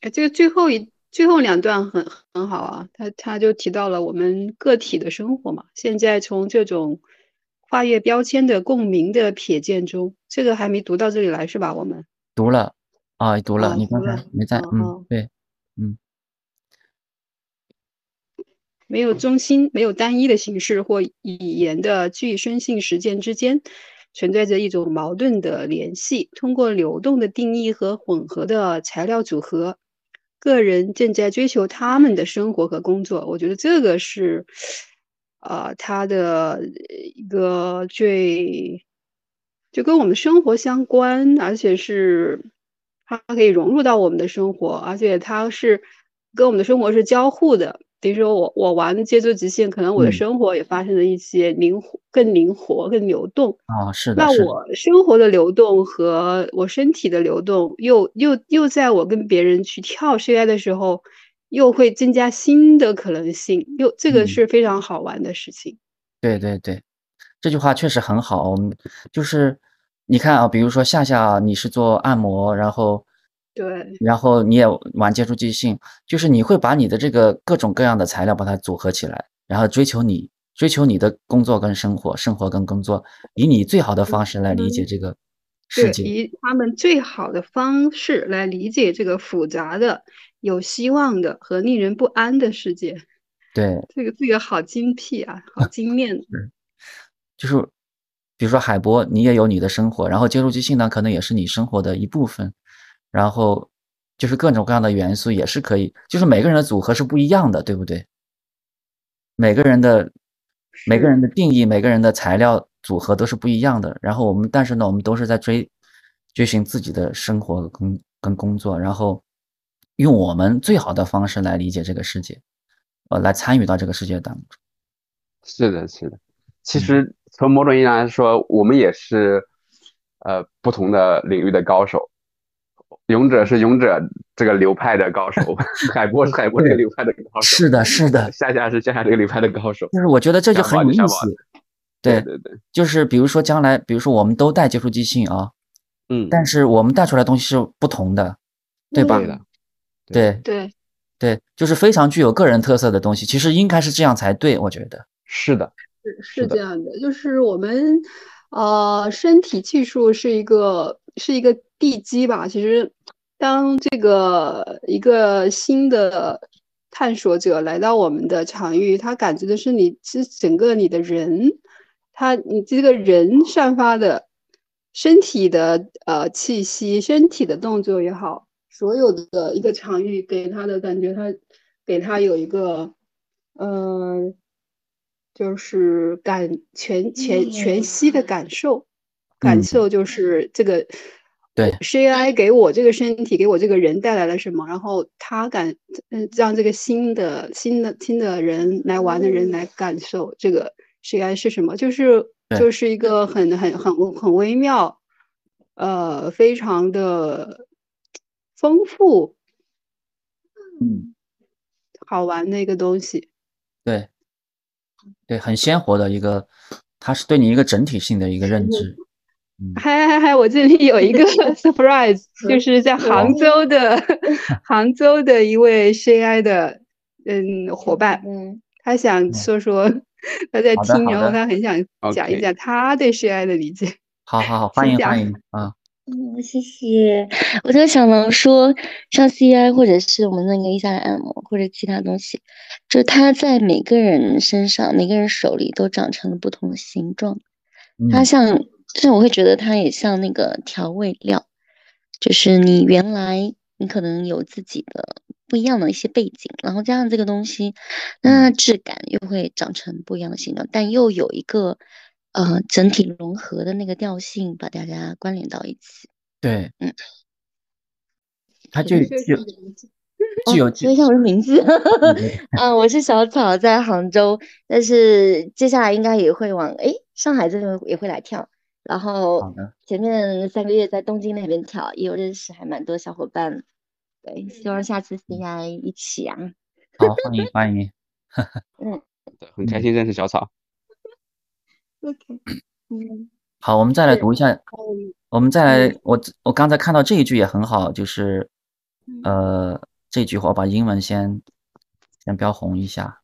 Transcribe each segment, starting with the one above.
哎，这个最后一最后两段很很好啊，他他就提到了我们个体的生活嘛。现在从这种跨越标签的共鸣的瞥见中，这个还没读到这里来是吧？我们读了啊，读了，你刚才没在，嗯，哦对，嗯，没有中心、没有单一的形式或语言的具身性实践之间，存在着一种矛盾的联系。通过流动的定义和混合的材料组合，个人正在追求他们的生活和工作。我觉得这个是，呃，他的一个最就跟我们生活相关，而且是它可以融入到我们的生活，而且它是跟我们的生活是交互的。比如说我我玩接触极限，可能我的嗯生活也发生了一些灵活、更灵活、更流动。啊，是的，那，我生活的流动和我身体的流动，又又又在我跟别人去跳 CI 的时候，又会增加新的可能性，又这个嗯是非常好玩的事情。对对对，这句话确实很好。我们就是你看啊，比如说夏夏，你是做按摩，然后对，然后你也玩接触即兴，就是你会把你的这个各种各样的材料把它组合起来，然后追求你追求你的工作跟生活，生活跟工作，以你最好的方式来理解这个世对，界。以他们最好的方式来理解这个复杂的、有希望的和令人不安的世界。对，这个这个好精辟啊，好精炼。嗯就是比如说海波，你也有你的生活，然后接触即兴呢，可能也是你生活的一部分，然后就是各种各样的元素也是可以，就是每个人的组合是不一样的，对不对？每个人的每个人的定义，每个人的材料组合都是不一样的。然后我们，但是呢，我们都是在追追寻自己的生活跟跟工作，然后用我们最好的方式来理解这个世界，呃，来参与到这个世界当中。是的，是的。其嗯实从某种意义上来说，我们也是呃不同的领域的高手。勇者是勇者这个流派的高手，海波是海波这个流派的高手，是的，是的，夏夏是夏夏这个流派的高手。就是我觉得这就很有意思。对对，对对，就是比如说将来，比如说我们都带接触即兴啊，嗯，但是我们带出来的东西是不同的，对吧对？的，对对，对，就是非常具有个人特色的东西，其实应该是这样才对，我觉得。是的，是是这样的，就是我们呃，身体技术是一个是一个地基吧。其实，当这个一个新的探索者来到我们的场域，他感知的是你是整个你的人，他你这个人散发的身体的呃气息、身体的动作也好，所有的一个场域给他的感觉，他给他有一个呃。就是感全全全息的感受，感嗯受就是这个对。CI 给我这个身体给我这个人带来了什么，然后他感嗯让这个新的新的新的人来玩的人来感受这个 CI 是什么，就是就是一个很很很很微妙，呃，非常的丰富嗯，好玩的一个东西。对，对，很鲜活的一个，它是对你一个整体性的一个认知。嗯，嗨嗨嗨！我这里有一个 surprise，就是在杭州的 杭州的一位 CI 的嗯伙伴，嗯，他想说说他在听，然后他很想讲一讲他对 CI 的理解。好好好，欢迎欢迎啊，嗯，谢谢。我在想到说，像 CI 或者是我们那个伊萨按摩或者其他东西，就是它在每个人身上、每个人手里都长成了不同的形状。它嗯像，像我会觉得它也像那个调味料，就是你原来你可能有自己的不一样的一些背景，然后加上这个东西，那质感又会长成不一样的形状，但又有一个呃整体融合的那个调性，把大家关联到一起。对，嗯，它就确就实是这样子 具有哦说一下我的名字 啊，我是小草，在杭州，但是接下来应该也会往哎上海这边也会来跳，然后，前面三个月在东京那边跳，也有认识还蛮多小伙伴，对，希望下次 CI 一起啊，好，欢迎欢迎，嗯。很开心认识小草。OK，嗯，好，我们再来读一下，嗯我们再来，我我刚才看到这一句也很好，就是，呃，这句话，我把英文先先标红一下，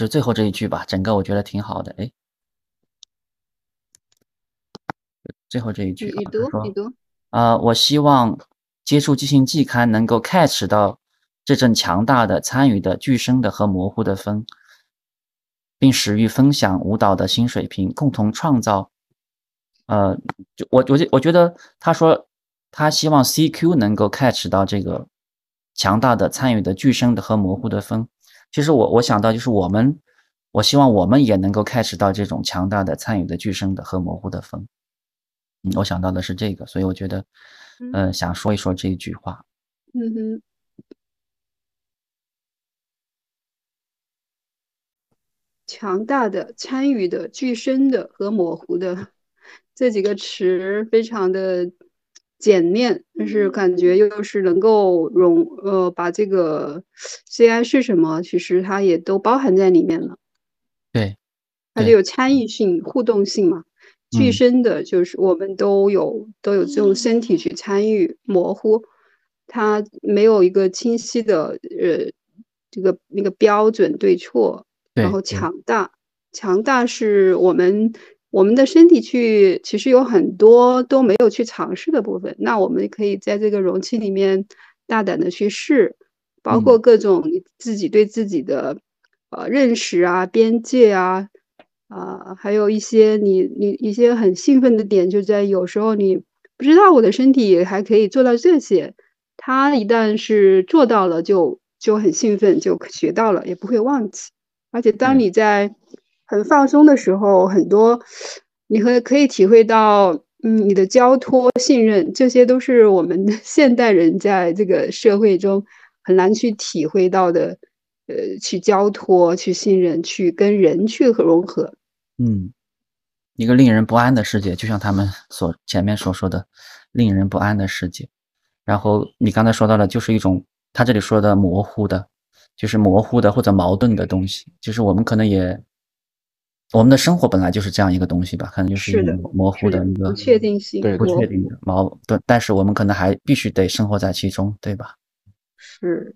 就最后这一句吧。整个我觉得挺好的，哎，最后这一句啊，你读，你读。啊，我希望接触即兴季刊能够 catch 到这阵强大的参与的具声的和模糊的风，并始于分享舞蹈的新水平，共同创造。呃，就我我觉我觉得他说他希望 CQ 能够 catch 到这个强大的参与的具声的和模糊的风。其实我我想到就是我们，我希望我们也能够 catch 到这种强大的参与的具声的和模糊的风。嗯，我想到的是这个，所以我觉得，呃，想说一说这一句话。嗯哼，强大的、参与的、具身的和模糊的 这几个词非常的简练，但是感觉又是能够融呃把这个 CI 是什么，其实它也都包含在里面了。对，它就有参与性、互动性嘛。具身的，就是我们都有都有这种身体去参与，模糊，它没有一个清晰的呃这个那个标准对错，然后强大，强大是我们我们的身体去其实有很多都没有去尝试的部分，那我们可以在这个容器里面大胆的去试，包括各种你自己对自己的呃认识啊、边界啊。啊，还有一些你你一些很兴奋的点，就在有时候你不知道我的身体还可以做到这些，他一旦是做到了，就就很兴奋，就学到了，也不会忘记。而且当你在很放松的时候，很多你会可以体会到，嗯，你的交托、信任，这些都是我们 现代人在这个社会中很难去体会到的，呃，去交托、去信任、去跟人去融合。嗯，一个令人不安的世界，就像他们所前面所说的，令人不安的世界。然后你刚才说到的，就是一种他这里说的模糊的，就是模糊的或者矛盾的东西。就是我们可能也，我们的生活本来就是这样一个东西吧，可能就是模糊的一个不确定性，对不确定的矛盾。但是我们可能还必须得生活在其中，对吧？是。